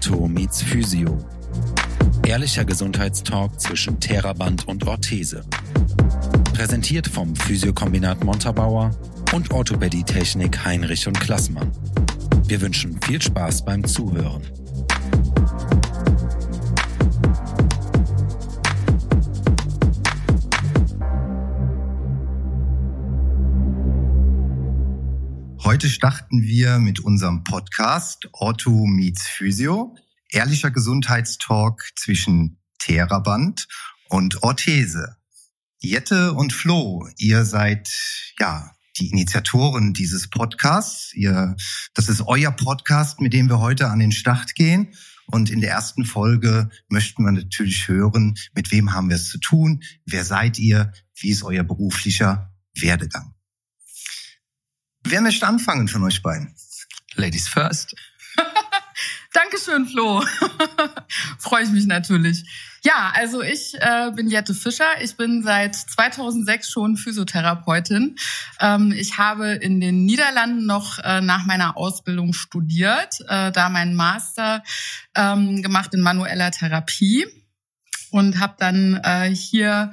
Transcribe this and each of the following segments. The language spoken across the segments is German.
Ortho meets Physio. Ehrlicher Gesundheitstalk zwischen Theraband und Orthese. Präsentiert vom Physiokombinat Montabaur und Orthopädie-Technik Heinrich und Klassmann. Wir wünschen viel Spaß beim Zuhören. Heute starten wir mit unserem Podcast Ortho meets Physio. Ehrlicher Gesundheitstalk zwischen Theraband und Orthese. Jette und Flo, ihr seid ja die Initiatoren dieses Podcasts. Ihr, das ist euer Podcast, mit dem wir heute an den Start gehen. Und in der ersten Folge möchten wir natürlich hören, mit wem haben wir es zu tun, wer seid ihr, wie ist euer beruflicher Werdegang. Wer möchte anfangen von euch beiden? Ladies first. Dankeschön, Flo. Freue ich mich natürlich. Ja, also ich äh, bin Jette Fischer. Ich bin seit 2006 schon Physiotherapeutin. Ähm, ich habe in den Niederlanden noch äh, nach meiner Ausbildung studiert, äh, da meinen Master ähm, gemacht in manueller Therapie und habe dann äh, hier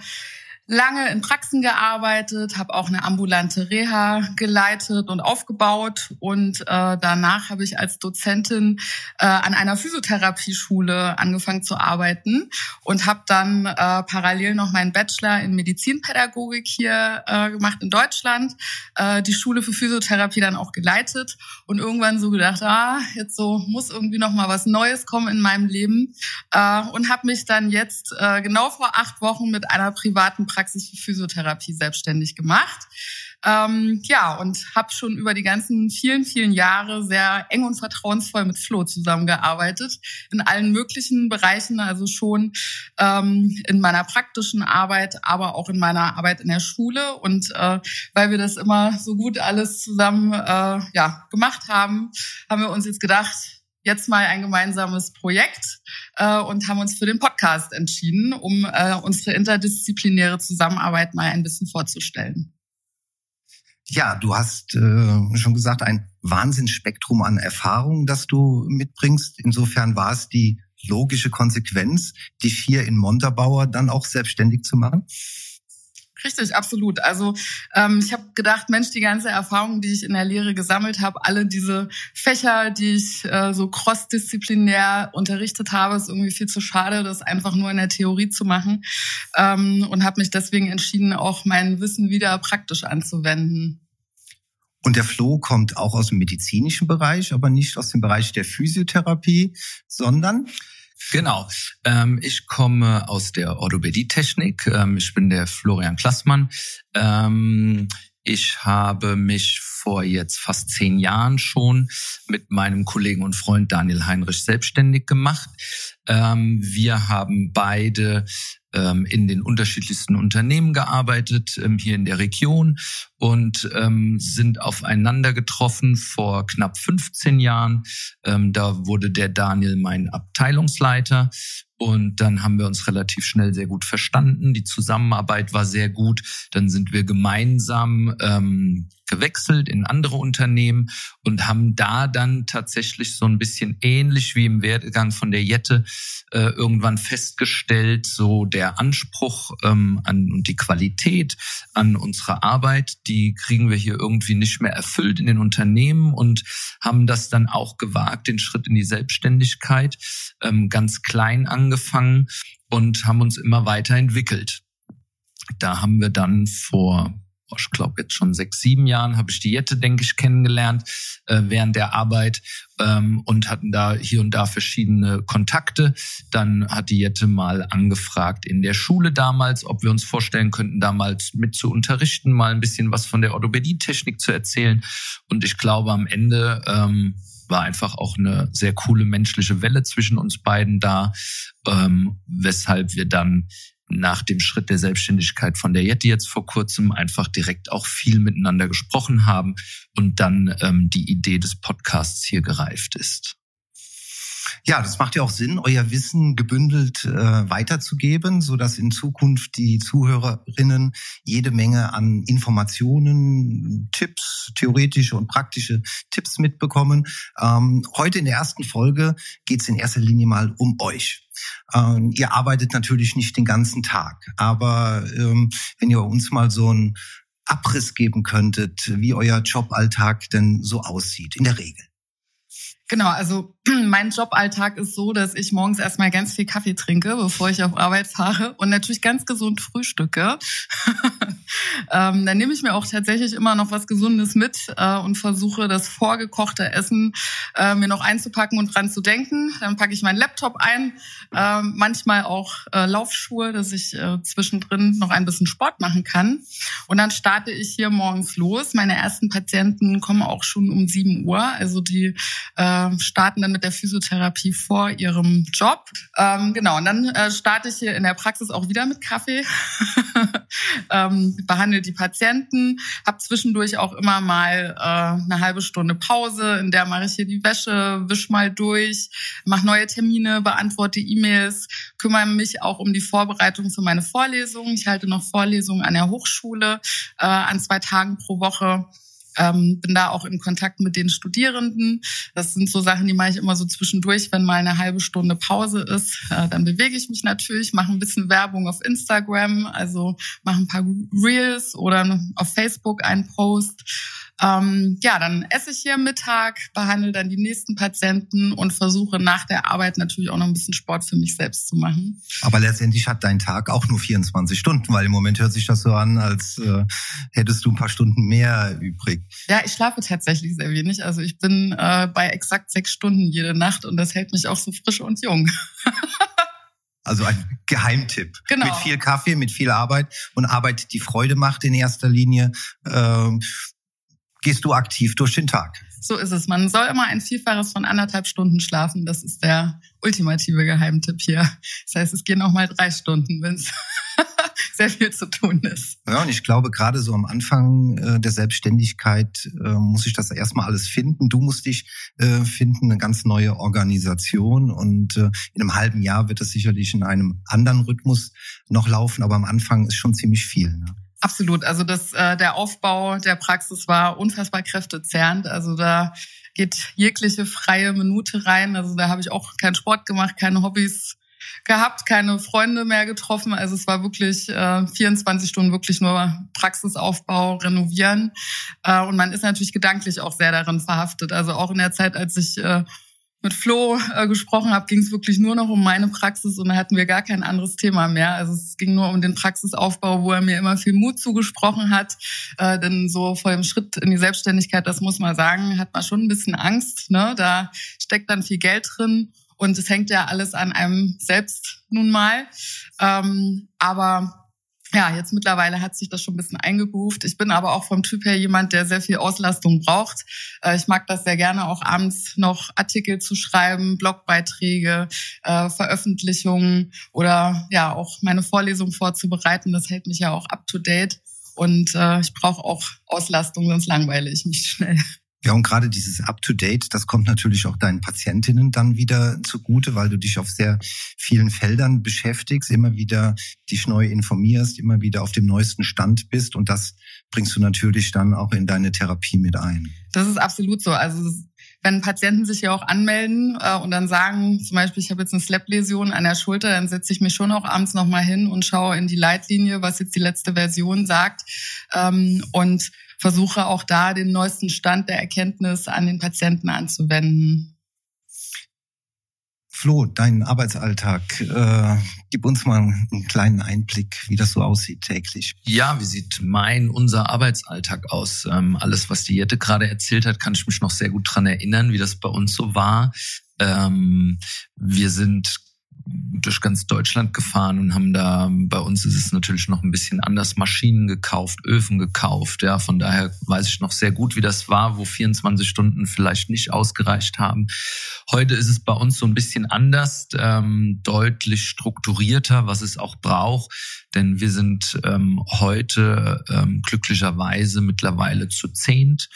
lange in Praxen gearbeitet, habe auch eine ambulante Reha geleitet und aufgebaut. Und äh, danach habe ich als Dozentin äh, an einer Physiotherapieschule angefangen zu arbeiten und habe dann äh, parallel noch meinen Bachelor in Medizinpädagogik hier äh, gemacht in Deutschland, äh, die Schule für Physiotherapie dann auch geleitet. Und irgendwann so gedacht, ah, jetzt so muss irgendwie noch mal was Neues kommen in meinem Leben. Äh, und habe mich dann jetzt äh, genau vor acht Wochen mit einer privaten Praxis für Physiotherapie selbstständig gemacht. Ähm, ja, und habe schon über die ganzen vielen, vielen Jahre sehr eng und vertrauensvoll mit Flo zusammengearbeitet, in allen möglichen Bereichen, also schon ähm, in meiner praktischen Arbeit, aber auch in meiner Arbeit in der Schule. Und äh, weil wir das immer so gut alles zusammen äh, ja, gemacht haben, haben wir uns jetzt gedacht, jetzt mal ein gemeinsames Projekt äh, und haben uns für den Podcast entschieden, um äh, unsere interdisziplinäre Zusammenarbeit mal ein bisschen vorzustellen. Ja, du hast äh, schon gesagt, ein Wahnsinnsspektrum an Erfahrungen, das du mitbringst. Insofern war es die logische Konsequenz, dich hier in Montabaur dann auch selbstständig zu machen? Richtig, absolut. Also ähm, ich habe gedacht, Mensch, die ganze Erfahrung, die ich in der Lehre gesammelt habe, alle diese Fächer, die ich äh, so crossdisziplinär unterrichtet habe, ist irgendwie viel zu schade, das einfach nur in der Theorie zu machen ähm, und habe mich deswegen entschieden, auch mein Wissen wieder praktisch anzuwenden. Und der Flo kommt auch aus dem medizinischen Bereich, aber nicht aus dem Bereich der Physiotherapie, sondern Genau. Ähm, ich komme aus der Orthopädie-Technik. Ähm, ich bin der Florian Klassmann. Ähm, ich habe mich vor jetzt fast zehn Jahren schon mit meinem Kollegen und Freund Daniel Heinrich selbstständig gemacht. Ähm, wir haben beide in den unterschiedlichsten Unternehmen gearbeitet, ähm, hier in der Region und ähm, sind aufeinander getroffen vor knapp 15 Jahren. Ähm, da wurde der Daniel mein Abteilungsleiter und dann haben wir uns relativ schnell sehr gut verstanden. Die Zusammenarbeit war sehr gut. Dann sind wir gemeinsam ähm, gewechselt in andere Unternehmen und haben da dann tatsächlich so ein bisschen ähnlich wie im Werdegang von der Jette äh, irgendwann festgestellt, so der Anspruch ähm, an und die Qualität an unserer Arbeit, die kriegen wir hier irgendwie nicht mehr erfüllt in den Unternehmen und haben das dann auch gewagt, den Schritt in die Selbstständigkeit, ähm, ganz klein angefangen und haben uns immer weiterentwickelt. Da haben wir dann vor ich glaube jetzt schon sechs, sieben Jahren habe ich die Jette, denke ich, kennengelernt äh, während der Arbeit ähm, und hatten da hier und da verschiedene Kontakte. Dann hat die Jette mal angefragt in der Schule damals, ob wir uns vorstellen könnten, damals mit zu unterrichten, mal ein bisschen was von der Orthopädie-Technik zu erzählen. Und ich glaube, am Ende ähm, war einfach auch eine sehr coole menschliche Welle zwischen uns beiden da, ähm, weshalb wir dann nach dem Schritt der Selbstständigkeit von der Yeti jetzt vor kurzem einfach direkt auch viel miteinander gesprochen haben und dann ähm, die Idee des Podcasts hier gereift ist. Ja, das macht ja auch Sinn, euer Wissen gebündelt äh, weiterzugeben, so dass in Zukunft die Zuhörerinnen jede Menge an Informationen, Tipps, theoretische und praktische Tipps mitbekommen. Ähm, heute in der ersten Folge geht es in erster Linie mal um euch. Ähm, ihr arbeitet natürlich nicht den ganzen Tag, aber ähm, wenn ihr uns mal so ein Abriss geben könntet, wie euer Joballtag denn so aussieht, in der Regel. Genau, also mein Joballtag ist so, dass ich morgens erstmal ganz viel Kaffee trinke, bevor ich auf Arbeit fahre und natürlich ganz gesund frühstücke. ähm, dann nehme ich mir auch tatsächlich immer noch was Gesundes mit äh, und versuche das vorgekochte Essen äh, mir noch einzupacken und dran zu denken. Dann packe ich meinen Laptop ein, äh, manchmal auch äh, Laufschuhe, dass ich äh, zwischendrin noch ein bisschen Sport machen kann. Und dann starte ich hier morgens los. Meine ersten Patienten kommen auch schon um 7 Uhr, also die äh, starten dann mit der Physiotherapie vor ihrem Job. Ähm, genau, und dann äh, starte ich hier in der Praxis auch wieder mit Kaffee, ähm, behandle die Patienten, habe zwischendurch auch immer mal äh, eine halbe Stunde Pause, in der mache ich hier die Wäsche, wisch mal durch, mache neue Termine, beantworte E-Mails, kümmere mich auch um die Vorbereitung für meine Vorlesungen. Ich halte noch Vorlesungen an der Hochschule äh, an zwei Tagen pro Woche ähm, bin da auch in Kontakt mit den Studierenden. Das sind so Sachen, die mache ich immer so zwischendurch, wenn mal eine halbe Stunde Pause ist. Äh, dann bewege ich mich natürlich, mache ein bisschen Werbung auf Instagram, also mache ein paar Reels oder auf Facebook einen Post ähm, ja, dann esse ich hier Mittag, behandle dann die nächsten Patienten und versuche nach der Arbeit natürlich auch noch ein bisschen Sport für mich selbst zu machen. Aber letztendlich hat dein Tag auch nur 24 Stunden, weil im Moment hört sich das so an, als äh, hättest du ein paar Stunden mehr übrig. Ja, ich schlafe tatsächlich sehr wenig. Also ich bin äh, bei exakt sechs Stunden jede Nacht und das hält mich auch so frisch und jung. Also ein Geheimtipp. Genau. Mit viel Kaffee, mit viel Arbeit und Arbeit, die Freude macht in erster Linie. Ähm, gehst du aktiv durch den Tag. So ist es. Man soll immer ein Vielfaches von anderthalb Stunden schlafen. Das ist der ultimative Geheimtipp hier. Das heißt, es gehen noch mal drei Stunden, wenn es sehr viel zu tun ist. Ja, und ich glaube, gerade so am Anfang äh, der Selbstständigkeit äh, muss ich das erstmal alles finden. Du musst dich äh, finden, eine ganz neue Organisation. Und in einem halben Jahr wird es sicherlich in einem anderen Rhythmus noch laufen. Aber am Anfang ist schon ziemlich viel. Ne? Absolut. Also das, äh, der Aufbau der Praxis war unfassbar kräftezehrend. Also da geht jegliche freie Minute rein. Also da habe ich auch keinen Sport gemacht, keine Hobbys gehabt, keine Freunde mehr getroffen. Also es war wirklich äh, 24 Stunden wirklich nur Praxisaufbau, renovieren. Äh, und man ist natürlich gedanklich auch sehr darin verhaftet. Also auch in der Zeit, als ich äh, mit Flo äh, gesprochen habe, ging es wirklich nur noch um meine Praxis und da hatten wir gar kein anderes Thema mehr. Also es ging nur um den Praxisaufbau, wo er mir immer viel Mut zugesprochen hat. Äh, denn so vor dem Schritt in die Selbstständigkeit, das muss man sagen, hat man schon ein bisschen Angst. Ne? Da steckt dann viel Geld drin und es hängt ja alles an einem selbst nun mal. Ähm, aber ja, jetzt mittlerweile hat sich das schon ein bisschen eingegroovt. Ich bin aber auch vom Typ her jemand, der sehr viel Auslastung braucht. Äh, ich mag das sehr gerne, auch abends noch Artikel zu schreiben, Blogbeiträge, äh, Veröffentlichungen oder ja auch meine Vorlesung vorzubereiten. Das hält mich ja auch up to date. Und äh, ich brauche auch Auslastung, sonst langweile ich mich schnell. Ja, und gerade dieses Up-to-Date, das kommt natürlich auch deinen Patientinnen dann wieder zugute, weil du dich auf sehr vielen Feldern beschäftigst, immer wieder dich neu informierst, immer wieder auf dem neuesten Stand bist und das bringst du natürlich dann auch in deine Therapie mit ein. Das ist absolut so. Also wenn Patienten sich ja auch anmelden äh, und dann sagen, zum Beispiel, ich habe jetzt eine Slap-Läsion an der Schulter, dann setze ich mich schon auch abends nochmal hin und schaue in die Leitlinie, was jetzt die letzte Version sagt. Ähm, und versuche auch da den neuesten Stand der Erkenntnis an den Patienten anzuwenden. Flo, dein Arbeitsalltag, äh, gib uns mal einen kleinen Einblick, wie das so aussieht täglich. Ja, wie sieht mein, unser Arbeitsalltag aus? Ähm, alles, was die Jette gerade erzählt hat, kann ich mich noch sehr gut dran erinnern, wie das bei uns so war. Ähm, wir sind durch ganz Deutschland gefahren und haben da, bei uns ist es natürlich noch ein bisschen anders, Maschinen gekauft, Öfen gekauft. Ja, von daher weiß ich noch sehr gut, wie das war, wo 24 Stunden vielleicht nicht ausgereicht haben. Heute ist es bei uns so ein bisschen anders, ähm, deutlich strukturierter, was es auch braucht. Denn wir sind ähm, heute ähm, glücklicherweise mittlerweile zu zehnt.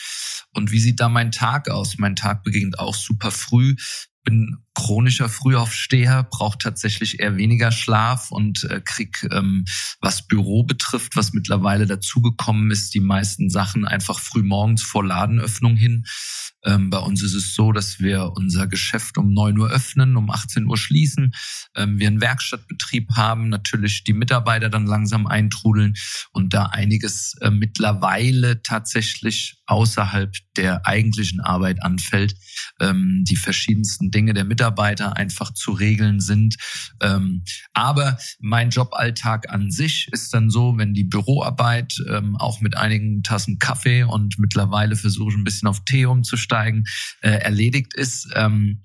Und wie sieht da mein Tag aus? Mein Tag beginnt auch super früh bin chronischer Frühaufsteher, brauche tatsächlich eher weniger Schlaf und äh, krieg, ähm, was Büro betrifft, was mittlerweile dazugekommen ist, die meisten Sachen einfach früh morgens vor Ladenöffnung hin. Ähm, bei uns ist es so, dass wir unser Geschäft um neun Uhr öffnen, um 18 Uhr schließen. Ähm, wir einen Werkstattbetrieb haben, natürlich die Mitarbeiter dann langsam eintrudeln und da einiges äh, mittlerweile tatsächlich außerhalb der eigentlichen Arbeit anfällt, ähm, die verschiedensten Dinge der Mitarbeiter einfach zu regeln sind. Ähm, aber mein Joballtag an sich ist dann so, wenn die Büroarbeit ähm, auch mit einigen Tassen Kaffee und mittlerweile versuche ich ein bisschen auf Tee umzusteigen, äh, erledigt ist. Ähm,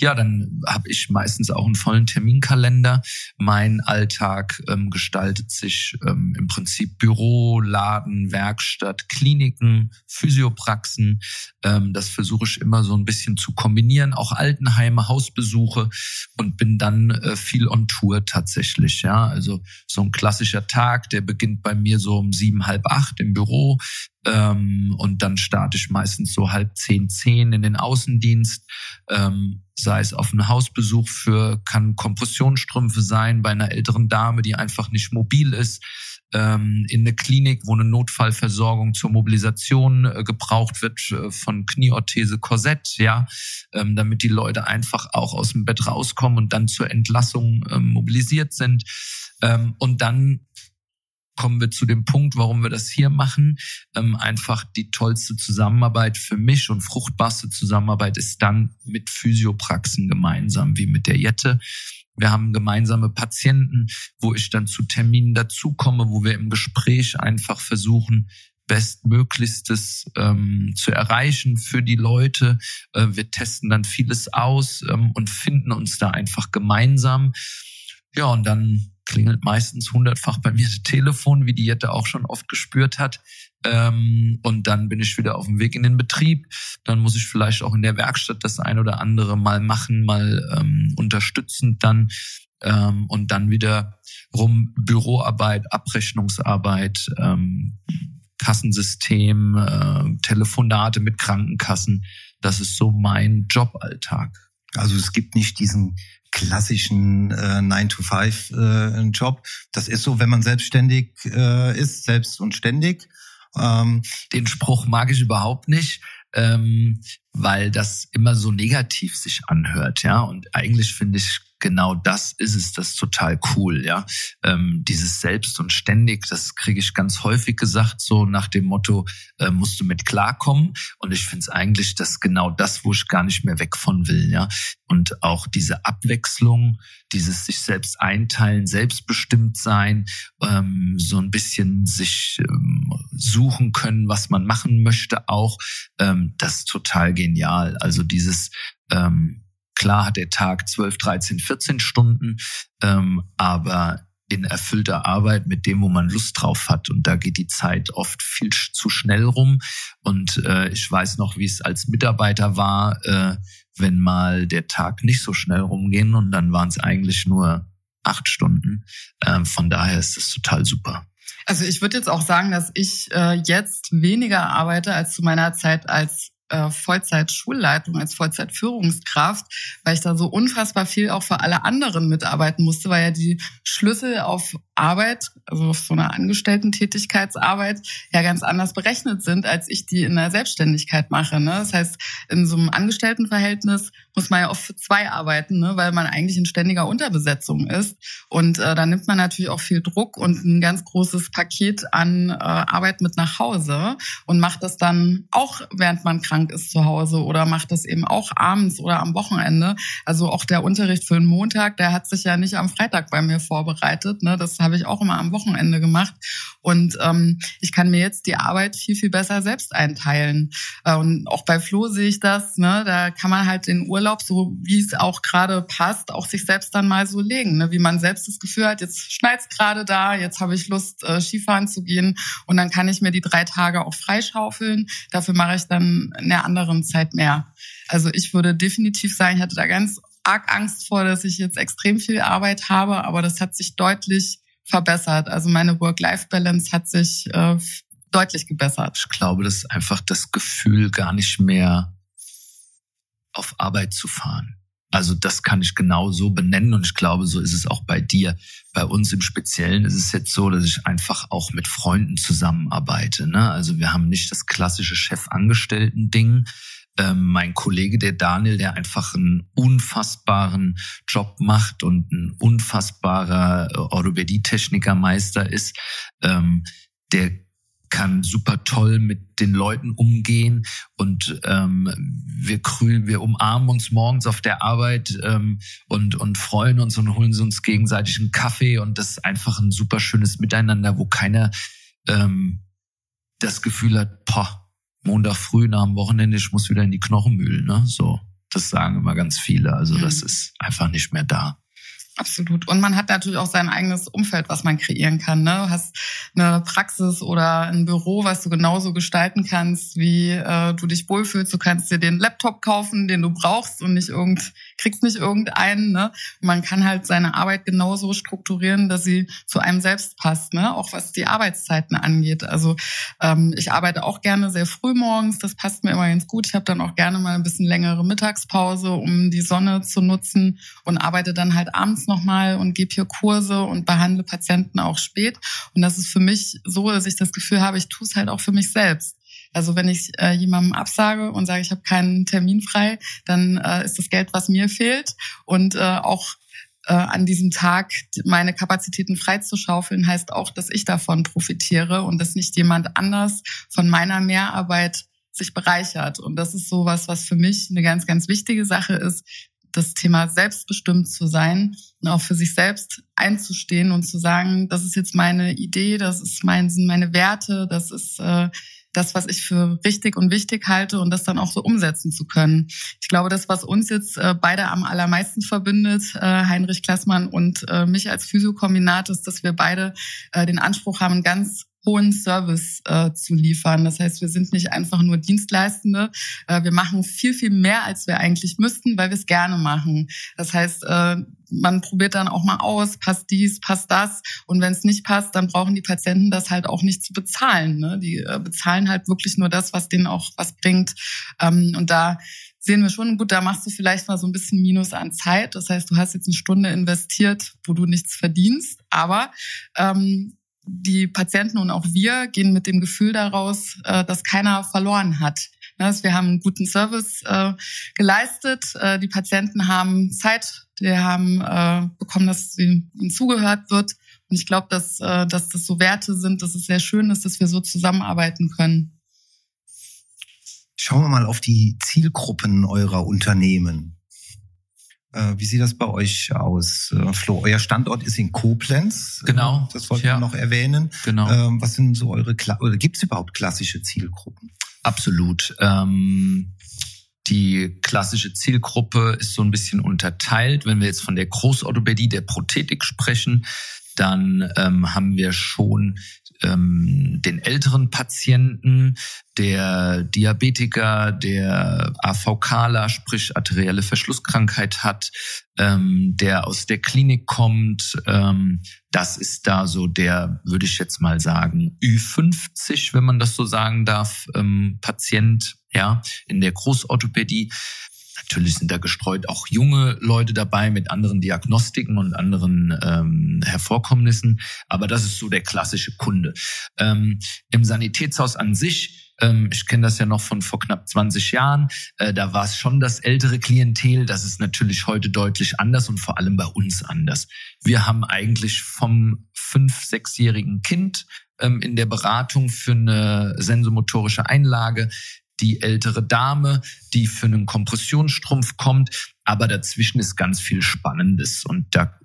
ja, dann habe ich meistens auch einen vollen Terminkalender. Mein Alltag ähm, gestaltet sich ähm, im Prinzip Büro, Laden, Werkstatt, Kliniken, Physiopraxen. Ähm, das versuche ich immer so ein bisschen zu kombinieren, auch Altenheime, Hausbesuche und bin dann äh, viel on Tour tatsächlich. Ja, also so ein klassischer Tag, der beginnt bei mir so um sieben, halb acht im Büro. Ähm, und dann starte ich meistens so halb zehn, zehn in den Außendienst. Ähm, sei es auf einen Hausbesuch für, kann Kompressionsstrümpfe sein bei einer älteren Dame, die einfach nicht mobil ist, in eine Klinik, wo eine Notfallversorgung zur Mobilisation äh, gebraucht wird äh, von Knieorthese, Korsett, ja, ähm, damit die Leute einfach auch aus dem Bett rauskommen und dann zur Entlassung ähm, mobilisiert sind. Ähm, und dann kommen wir zu dem Punkt, warum wir das hier machen. Ähm, einfach die tollste Zusammenarbeit für mich und fruchtbarste Zusammenarbeit ist dann mit Physiopraxen gemeinsam, wie mit der Jette. Wir haben gemeinsame Patienten, wo ich dann zu Terminen dazukomme, wo wir im Gespräch einfach versuchen, Bestmöglichstes ähm, zu erreichen für die Leute. Äh, wir testen dann vieles aus ähm, und finden uns da einfach gemeinsam. Ja, und dann klingelt meistens hundertfach bei mir das Telefon, wie die Jette auch schon oft gespürt hat. Ähm, und dann bin ich wieder auf dem Weg in den Betrieb. Dann muss ich vielleicht auch in der Werkstatt das ein oder andere mal machen, mal ähm, unterstützend dann. Ähm, und dann wieder rum Büroarbeit, Abrechnungsarbeit, ähm, Kassensystem, äh, Telefonate mit Krankenkassen. Das ist so mein Joballtag. Also es gibt nicht diesen klassischen äh, 9-to-5-Job. Äh, das ist so, wenn man selbstständig äh, ist, selbst und ständig. Ähm, Den Spruch mag ich überhaupt nicht, ähm, weil das immer so negativ sich anhört, ja. Und eigentlich finde ich genau das ist es, das ist total cool, ja. Ähm, dieses Selbst und ständig, das kriege ich ganz häufig gesagt, so nach dem Motto, äh, musst du mit klarkommen. Und ich finde es eigentlich das genau das, wo ich gar nicht mehr weg von will, ja. Und auch diese Abwechslung, dieses sich selbst einteilen, selbstbestimmt sein, ähm, so ein bisschen sich ähm, suchen können, was man machen möchte, auch, ähm, das ist total genial. Also dieses ähm, Klar hat der Tag 12, 13, 14 Stunden, ähm, aber in erfüllter Arbeit mit dem, wo man Lust drauf hat. Und da geht die Zeit oft viel zu schnell rum. Und äh, ich weiß noch, wie es als Mitarbeiter war, äh, wenn mal der Tag nicht so schnell rumging und dann waren es eigentlich nur acht Stunden. Ähm, von daher ist es total super. Also ich würde jetzt auch sagen, dass ich äh, jetzt weniger arbeite als zu meiner Zeit als äh, Vollzeit-Schulleitung, als Vollzeit-Führungskraft, weil ich da so unfassbar viel auch für alle anderen mitarbeiten musste, weil ja die Schlüssel auf Arbeit, also auf so einer Angestellten-Tätigkeitsarbeit, ja ganz anders berechnet sind, als ich die in der Selbstständigkeit mache. Ne? Das heißt, in so einem Angestelltenverhältnis muss man ja oft für zwei arbeiten, ne? weil man eigentlich in ständiger Unterbesetzung ist. Und äh, da nimmt man natürlich auch viel Druck und ein ganz großes Paket an äh, Arbeit mit nach Hause und macht das dann auch, während man krank ist zu Hause oder macht das eben auch abends oder am Wochenende. Also auch der Unterricht für den Montag, der hat sich ja nicht am Freitag bei mir vorbereitet. Ne? Das habe ich auch immer am Wochenende gemacht. Und ähm, ich kann mir jetzt die Arbeit viel, viel besser selbst einteilen. Äh, und auch bei Flo sehe ich das, ne? da kann man halt den Urlaub, so wie es auch gerade passt, auch sich selbst dann mal so legen. Ne? Wie man selbst das Gefühl hat, jetzt schneit's gerade da, jetzt habe ich Lust, äh, Skifahren zu gehen. Und dann kann ich mir die drei Tage auch freischaufeln. Dafür mache ich dann in der anderen Zeit mehr. Also ich würde definitiv sagen, ich hatte da ganz arg Angst vor, dass ich jetzt extrem viel Arbeit habe, aber das hat sich deutlich verbessert. Also meine Work-Life-Balance hat sich äh, deutlich gebessert. Ich glaube, das ist einfach das Gefühl, gar nicht mehr auf Arbeit zu fahren. Also das kann ich genau so benennen und ich glaube, so ist es auch bei dir. Bei uns im Speziellen ist es jetzt so, dass ich einfach auch mit Freunden zusammenarbeite. Ne? Also wir haben nicht das klassische Chefangestellten-Ding. Ähm, mein Kollege, der Daniel, der einfach einen unfassbaren Job macht und ein unfassbarer Orthopädie-Technikermeister ist, ähm, der kann super toll mit den Leuten umgehen und ähm, wir grün, wir umarmen uns morgens auf der Arbeit ähm, und und freuen uns und holen uns gegenseitig einen Kaffee und das ist einfach ein super schönes Miteinander, wo keiner ähm, das Gefühl hat, boah, Montag früh nach dem Wochenende, ich muss wieder in die Knochenmühlen, ne? So, das sagen immer ganz viele. Also mhm. das ist einfach nicht mehr da. Absolut. Und man hat natürlich auch sein eigenes Umfeld, was man kreieren kann. Ne? Du hast eine Praxis oder ein Büro, was du genauso gestalten kannst, wie äh, du dich wohlfühlst. Du kannst dir den Laptop kaufen, den du brauchst und nicht irgend, kriegst nicht irgendeinen. Ne? man kann halt seine Arbeit genauso strukturieren, dass sie zu einem selbst passt, ne? auch was die Arbeitszeiten angeht. Also ähm, ich arbeite auch gerne sehr früh morgens, das passt mir immer ganz gut. Ich habe dann auch gerne mal ein bisschen längere Mittagspause, um die Sonne zu nutzen und arbeite dann halt abends nochmal und gebe hier Kurse und behandle Patienten auch spät. Und das ist für mich so, dass ich das Gefühl habe, ich tue es halt auch für mich selbst. Also wenn ich äh, jemandem absage und sage, ich habe keinen Termin frei, dann äh, ist das Geld, was mir fehlt. Und äh, auch äh, an diesem Tag meine Kapazitäten freizuschaufeln, heißt auch, dass ich davon profitiere und dass nicht jemand anders von meiner Mehrarbeit sich bereichert. Und das ist sowas, was für mich eine ganz, ganz wichtige Sache ist, das Thema selbstbestimmt zu sein und auch für sich selbst einzustehen und zu sagen, das ist jetzt meine Idee, das ist mein, sind meine Werte, das ist äh, das, was ich für richtig und wichtig halte und das dann auch so umsetzen zu können. Ich glaube, das, was uns jetzt äh, beide am allermeisten verbindet, äh, Heinrich Klassmann und äh, mich als Physiokombinat, ist, dass wir beide den Anspruch haben, ganz hohen Service äh, zu liefern. Das heißt, wir sind nicht einfach nur Dienstleistende. Äh, wir machen viel, viel mehr, als wir eigentlich müssten, weil wir es gerne machen. Das heißt, äh, man probiert dann auch mal aus, passt dies, passt das. Und wenn es nicht passt, dann brauchen die Patienten das halt auch nicht zu bezahlen. Ne? Die äh, bezahlen halt wirklich nur das, was denen auch was bringt. Ähm, und da sehen wir schon, gut, da machst du vielleicht mal so ein bisschen Minus an Zeit. Das heißt, du hast jetzt eine Stunde investiert, wo du nichts verdienst, aber ähm, die Patienten und auch wir gehen mit dem Gefühl daraus, äh, dass keiner verloren hat. Ne, wir haben einen guten Service äh, geleistet. Äh, die Patienten haben Zeit, die haben bekommen, dass ihnen zugehört wird. Und ich glaube, dass, dass das so Werte sind, dass es sehr schön ist, dass wir so zusammenarbeiten können. Schauen wir mal auf die Zielgruppen eurer Unternehmen. Äh, wie sieht das bei euch aus, äh, Flo? Euer Standort ist in Koblenz. Genau. Das wollten ja. wir noch erwähnen. Genau. Ähm, was sind so eure, Kla oder gibt es überhaupt klassische Zielgruppen? Absolut. Ähm die klassische Zielgruppe ist so ein bisschen unterteilt. Wenn wir jetzt von der Großorthopädie, der Prothetik sprechen, dann ähm, haben wir schon ähm, den älteren Patienten, der Diabetiker, der AVKler, sprich arterielle Verschlusskrankheit hat, ähm, der aus der Klinik kommt. Ähm, das ist da so der, würde ich jetzt mal sagen, Ü50, wenn man das so sagen darf, ähm, Patient, ja, in der Großorthopädie. Natürlich sind da gestreut auch junge Leute dabei mit anderen Diagnostiken und anderen ähm, Hervorkommnissen, aber das ist so der klassische Kunde. Ähm, Im Sanitätshaus an sich ähm, ich kenne das ja noch von vor knapp 20 Jahren. Äh, da war es schon das ältere Klientel. Das ist natürlich heute deutlich anders und vor allem bei uns anders. Wir haben eigentlich vom fünf-, sechsjährigen Kind ähm, in der Beratung für eine sensomotorische Einlage die ältere Dame, die für einen Kompressionsstrumpf kommt. Aber dazwischen ist ganz viel Spannendes. Und da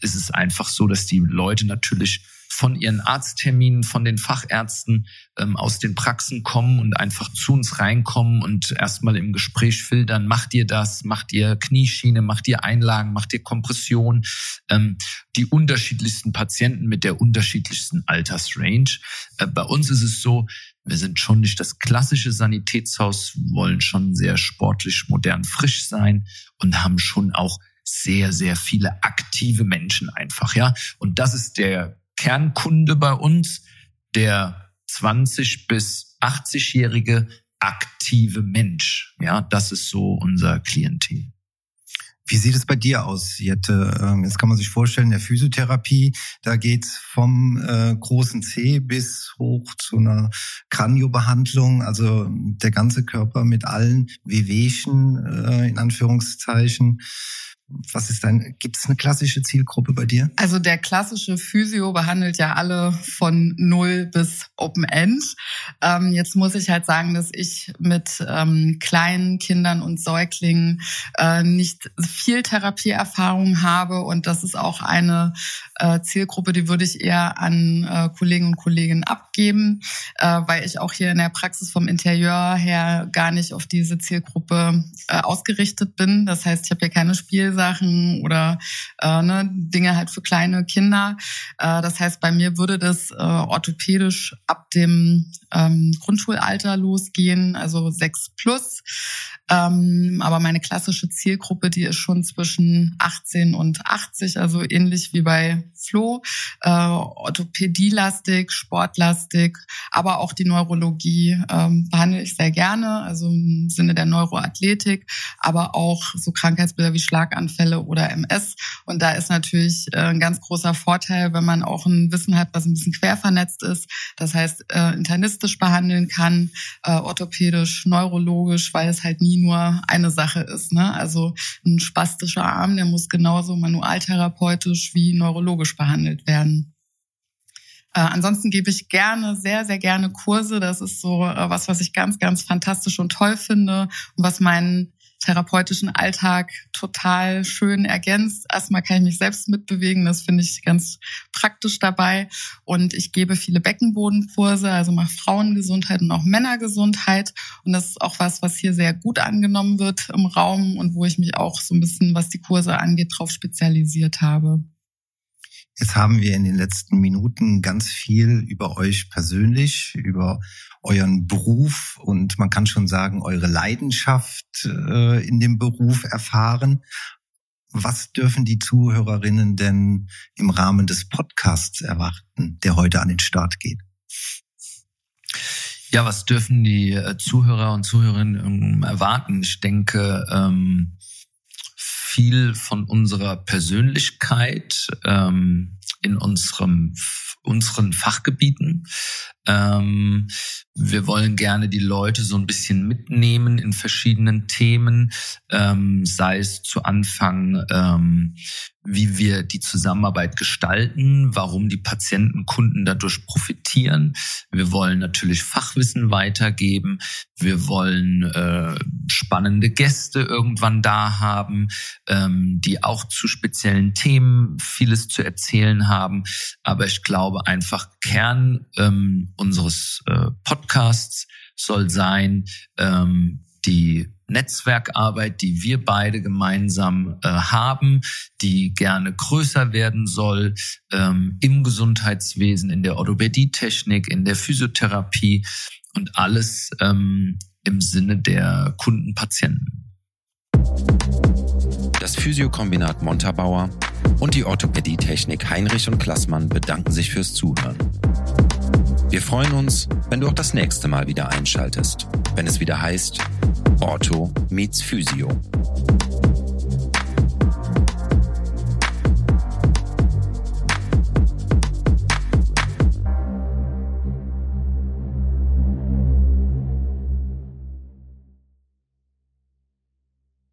ist es einfach so, dass die Leute natürlich von ihren Arztterminen, von den Fachärzten ähm, aus den Praxen kommen und einfach zu uns reinkommen und erstmal im Gespräch filtern, macht ihr das, macht ihr Knieschiene, macht ihr Einlagen, macht ihr Kompression, ähm, die unterschiedlichsten Patienten mit der unterschiedlichsten Altersrange. Äh, bei uns ist es so, wir sind schon nicht das klassische Sanitätshaus, wollen schon sehr sportlich, modern, frisch sein und haben schon auch sehr, sehr viele aktive Menschen einfach, ja. Und das ist der Kernkunde bei uns, der 20 bis 80-jährige aktive Mensch. Ja, das ist so unser Klientel. Wie sieht es bei dir aus, Jette? Ähm, jetzt kann man sich vorstellen, der Physiotherapie, da geht's vom äh, großen C bis hoch zu einer Kraniobehandlung, also der ganze Körper mit allen Wehwehchen, äh, in Anführungszeichen. Was ist dein, gibt es eine klassische Zielgruppe bei dir? Also der klassische Physio behandelt ja alle von Null bis Open End. Ähm, jetzt muss ich halt sagen, dass ich mit ähm, kleinen Kindern und Säuglingen äh, nicht viel Therapieerfahrung habe und das ist auch eine äh, Zielgruppe, die würde ich eher an äh, Kollegen und Kolleginnen abgeben, äh, weil ich auch hier in der Praxis vom Interieur her gar nicht auf diese Zielgruppe äh, ausgerichtet bin. Das heißt, ich habe hier keine Spiel Spielsachen oder äh, ne, Dinge halt für kleine Kinder. Äh, das heißt, bei mir würde das äh, orthopädisch ab dem ähm, Grundschulalter losgehen, also sechs plus. Ähm, aber meine klassische Zielgruppe, die ist schon zwischen 18 und 80, also ähnlich wie bei Flo. Äh, Orthopädielastig, sportlastig, aber auch die Neurologie ähm, behandle ich sehr gerne, also im Sinne der Neuroathletik, aber auch so Krankheitsbilder wie Schlaganfälle oder MS. Und da ist natürlich äh, ein ganz großer Vorteil, wenn man auch ein Wissen hat, was ein bisschen quer vernetzt ist. Das heißt, äh, internistisch behandeln kann, äh, orthopädisch, neurologisch, weil es halt nie nie nur eine Sache ist. Ne? Also ein spastischer Arm, der muss genauso manualtherapeutisch wie neurologisch behandelt werden. Äh, ansonsten gebe ich gerne, sehr, sehr gerne Kurse. Das ist so äh, was, was ich ganz, ganz fantastisch und toll finde und was meinen therapeutischen Alltag total schön ergänzt. Erstmal kann ich mich selbst mitbewegen, das finde ich ganz praktisch dabei. Und ich gebe viele Beckenbodenkurse, also mache Frauengesundheit und auch Männergesundheit. Und das ist auch was, was hier sehr gut angenommen wird im Raum und wo ich mich auch so ein bisschen, was die Kurse angeht, drauf spezialisiert habe. Jetzt haben wir in den letzten Minuten ganz viel über euch persönlich, über euren Beruf und man kann schon sagen, eure Leidenschaft äh, in dem Beruf erfahren. Was dürfen die Zuhörerinnen denn im Rahmen des Podcasts erwarten, der heute an den Start geht? Ja, was dürfen die äh, Zuhörer und Zuhörerinnen ähm, erwarten? Ich denke, ähm, viel von unserer Persönlichkeit ähm, in unserem unseren Fachgebieten. Ähm, wir wollen gerne die Leute so ein bisschen mitnehmen in verschiedenen Themen, ähm, sei es zu Anfang, ähm, wie wir die Zusammenarbeit gestalten, warum die Patienten, Kunden dadurch profitieren. Wir wollen natürlich Fachwissen weitergeben. Wir wollen äh, spannende Gäste irgendwann da haben, ähm, die auch zu speziellen Themen vieles zu erzählen haben. Aber ich glaube einfach, Kern ähm, unseres äh, Podcasts soll sein, ähm, die Netzwerkarbeit, die wir beide gemeinsam äh, haben, die gerne größer werden soll ähm, im Gesundheitswesen, in der Orthopädietechnik, in der Physiotherapie und alles ähm, im Sinne der Kundenpatienten. Das Physiokombinat Montabaur und die Orthopädietechnik Heinrich und Klassmann bedanken sich fürs Zuhören. Wir freuen uns, wenn du auch das nächste Mal wieder einschaltest, wenn es wieder heißt Ortho meets Physio.